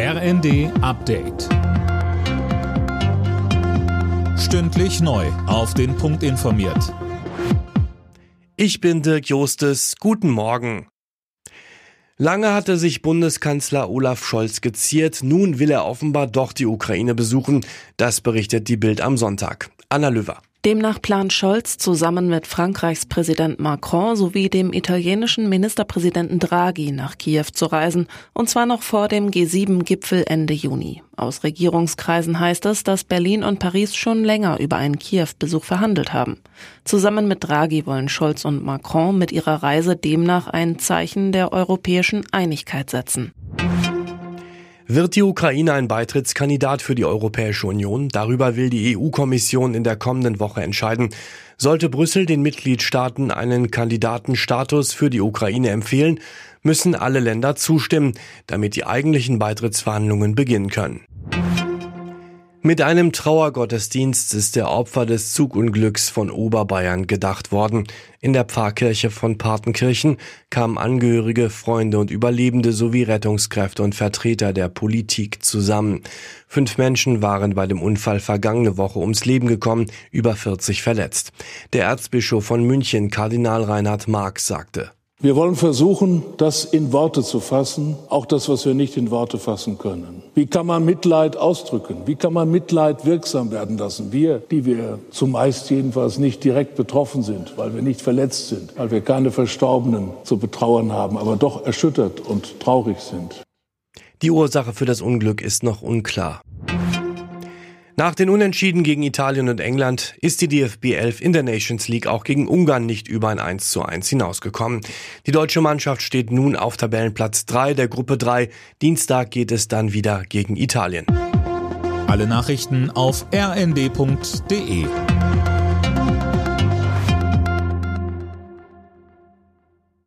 RND Update. Stündlich neu. Auf den Punkt informiert. Ich bin Dirk Jostes. Guten Morgen. Lange hatte sich Bundeskanzler Olaf Scholz geziert. Nun will er offenbar doch die Ukraine besuchen. Das berichtet die Bild am Sonntag. Anna Löwer. Demnach plant Scholz zusammen mit Frankreichs Präsident Macron sowie dem italienischen Ministerpräsidenten Draghi nach Kiew zu reisen, und zwar noch vor dem G7-Gipfel Ende Juni. Aus Regierungskreisen heißt es, dass Berlin und Paris schon länger über einen Kiew-Besuch verhandelt haben. Zusammen mit Draghi wollen Scholz und Macron mit ihrer Reise demnach ein Zeichen der europäischen Einigkeit setzen. Wird die Ukraine ein Beitrittskandidat für die Europäische Union? Darüber will die EU-Kommission in der kommenden Woche entscheiden. Sollte Brüssel den Mitgliedstaaten einen Kandidatenstatus für die Ukraine empfehlen, müssen alle Länder zustimmen, damit die eigentlichen Beitrittsverhandlungen beginnen können. Mit einem Trauergottesdienst ist der Opfer des Zugunglücks von Oberbayern gedacht worden. In der Pfarrkirche von Partenkirchen kamen Angehörige, Freunde und Überlebende sowie Rettungskräfte und Vertreter der Politik zusammen. Fünf Menschen waren bei dem Unfall vergangene Woche ums Leben gekommen, über 40 verletzt. Der Erzbischof von München, Kardinal Reinhard Marx, sagte. Wir wollen versuchen, das in Worte zu fassen, auch das, was wir nicht in Worte fassen können. Wie kann man Mitleid ausdrücken? Wie kann man Mitleid wirksam werden lassen? Wir, die wir zumeist jedenfalls nicht direkt betroffen sind, weil wir nicht verletzt sind, weil wir keine Verstorbenen zu betrauern haben, aber doch erschüttert und traurig sind. Die Ursache für das Unglück ist noch unklar. Nach den Unentschieden gegen Italien und England ist die DFB 11 in der Nations League auch gegen Ungarn nicht über ein 1 zu 1 hinausgekommen. Die deutsche Mannschaft steht nun auf Tabellenplatz 3 der Gruppe 3. Dienstag geht es dann wieder gegen Italien. Alle Nachrichten auf rnd.de